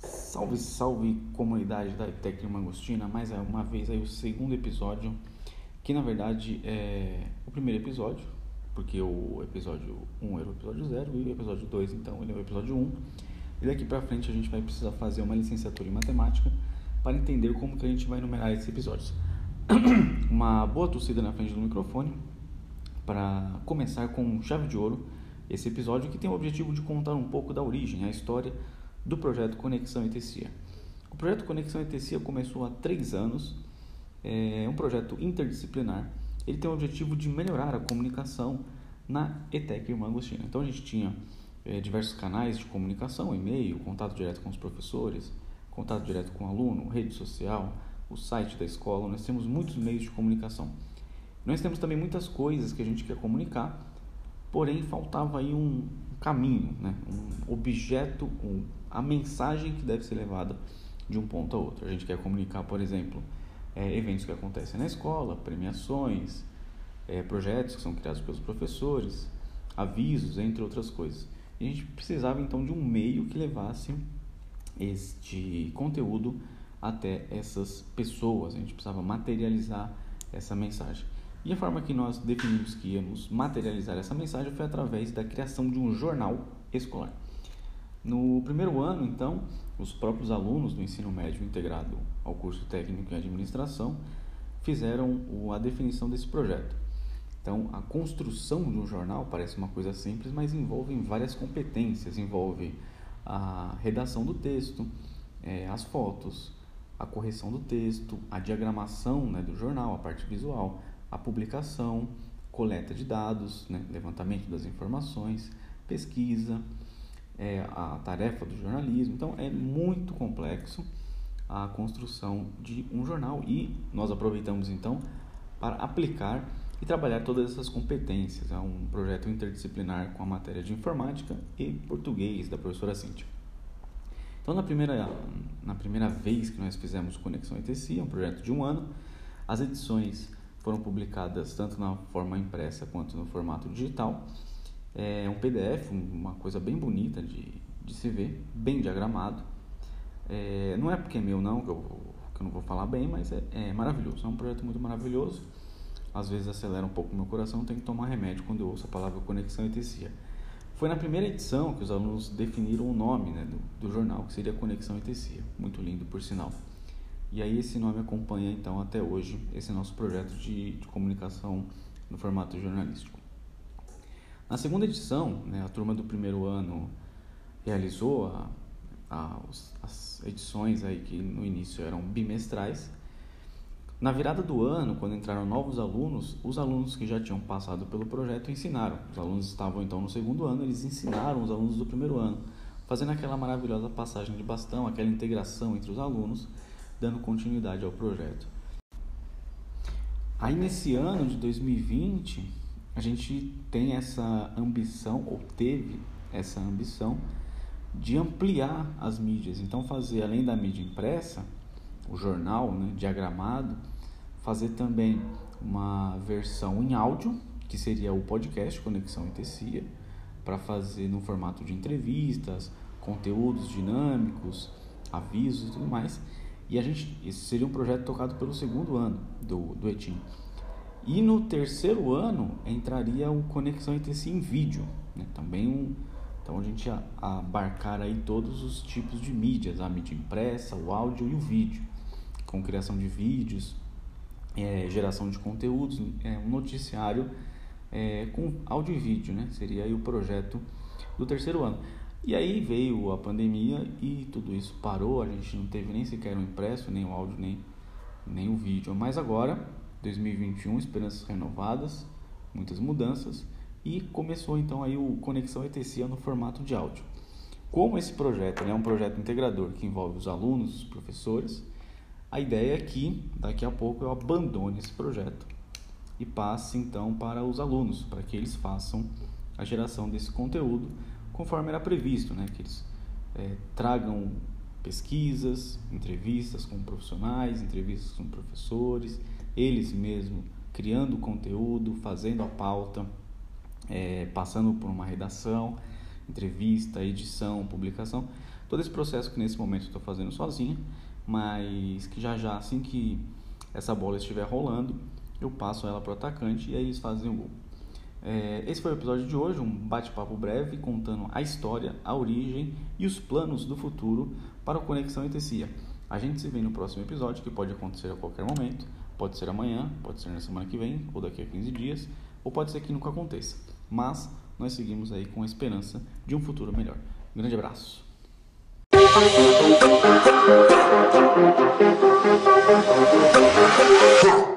Salve, salve comunidade da Tec Mangostina, mais uma vez aí o segundo episódio, que na verdade é o primeiro episódio, porque o episódio 1 era o episódio 0 e o episódio 2 então ele é o episódio 1. E daqui pra frente a gente vai precisar fazer uma licenciatura em matemática para entender como que a gente vai numerar esses episódios. uma boa torcida na frente do microfone para começar com chave de ouro esse episódio que tem o objetivo de contar um pouco da origem, a história do projeto Conexão ETCIA. O projeto Conexão ETCIA começou há três anos, é um projeto interdisciplinar. Ele tem o objetivo de melhorar a comunicação na ETEC Irmã Agostina. Então a gente tinha é, diversos canais de comunicação, e-mail, contato direto com os professores, contato direto com o aluno, rede social, o site da escola. Nós temos muitos meios de comunicação. Nós temos também muitas coisas que a gente quer comunicar, porém faltava aí um caminho, né? um objeto, um, a mensagem que deve ser levada de um ponto a outro. A gente quer comunicar, por exemplo, é, eventos que acontecem na escola, premiações, é, projetos que são criados pelos professores, avisos, entre outras coisas. E a gente precisava então de um meio que levasse este conteúdo até essas pessoas. A gente precisava materializar essa mensagem. E a forma que nós definimos que íamos materializar essa mensagem foi através da criação de um jornal escolar. No primeiro ano, então, os próprios alunos do ensino médio integrado ao curso técnico em administração fizeram a definição desse projeto. Então, a construção de um jornal parece uma coisa simples, mas envolve várias competências. Envolve a redação do texto, é, as fotos, a correção do texto, a diagramação né, do jornal, a parte visual, a publicação, coleta de dados, né, levantamento das informações, pesquisa, é, a tarefa do jornalismo. Então é muito complexo a construção de um jornal e nós aproveitamos então para aplicar e trabalhar todas essas competências. É um projeto interdisciplinar com a matéria de informática e português da professora Cíntia. Então, na primeira, na primeira vez que nós fizemos Conexão ETC, é um projeto de um ano, as edições foram publicadas tanto na forma impressa quanto no formato digital. É um PDF, uma coisa bem bonita de, de se ver, bem diagramado. É, não é porque é meu não, que eu, que eu não vou falar bem, mas é, é, maravilhoso. É um projeto muito maravilhoso. Às vezes acelera um pouco o meu coração, tenho que tomar remédio quando eu ouço a palavra conexão e tecia. Foi na primeira edição que os alunos definiram o nome né, do, do jornal, que seria Conexão e Tecia. Muito lindo, por sinal. E aí esse nome acompanha então até hoje esse nosso projeto de, de comunicação no formato jornalístico. Na segunda edição, né, a turma do primeiro ano realizou a, a, as edições aí que no início eram bimestrais. Na virada do ano, quando entraram novos alunos, os alunos que já tinham passado pelo projeto ensinaram. Os alunos estavam então no segundo ano, eles ensinaram os alunos do primeiro ano, fazendo aquela maravilhosa passagem de bastão, aquela integração entre os alunos dando continuidade ao projeto. Aí nesse ano de 2020, a gente tem essa ambição, ou teve essa ambição, de ampliar as mídias. Então, fazer além da mídia impressa, o jornal né, diagramado, fazer também uma versão em áudio, que seria o podcast Conexão Tecia, para fazer no formato de entrevistas, conteúdos dinâmicos, avisos e tudo mais. E a gente, esse seria um projeto tocado pelo segundo ano do, do ETIM. E no terceiro ano entraria o Conexão ETC em vídeo, né? também um, então a gente abarcar aí todos os tipos de mídias, a mídia impressa, o áudio e o vídeo, com criação de vídeos, é, geração de conteúdos, é, um noticiário é, com áudio e vídeo, né? Seria aí o projeto do terceiro ano. E aí veio a pandemia e tudo isso parou, a gente não teve nem sequer o impresso, nem o áudio, nem, nem o vídeo. Mas agora, 2021, esperanças renovadas, muitas mudanças e começou então aí o Conexão ETCIA no formato de áudio. Como esse projeto né, é um projeto integrador que envolve os alunos, os professores, a ideia é que daqui a pouco eu abandone esse projeto e passe então para os alunos, para que eles façam a geração desse conteúdo conforme era previsto, né? que eles é, tragam pesquisas, entrevistas com profissionais, entrevistas com professores, eles mesmos criando conteúdo, fazendo a pauta, é, passando por uma redação, entrevista, edição, publicação. Todo esse processo que nesse momento estou fazendo sozinho, mas que já já, assim que essa bola estiver rolando, eu passo ela para o atacante e aí eles fazem o gol. É, esse foi o episódio de hoje, um bate-papo breve contando a história, a origem e os planos do futuro para o Conexão ETCIA. A gente se vê no próximo episódio, que pode acontecer a qualquer momento, pode ser amanhã, pode ser na semana que vem, ou daqui a 15 dias, ou pode ser que nunca aconteça. Mas nós seguimos aí com a esperança de um futuro melhor. Um grande abraço. Thank you.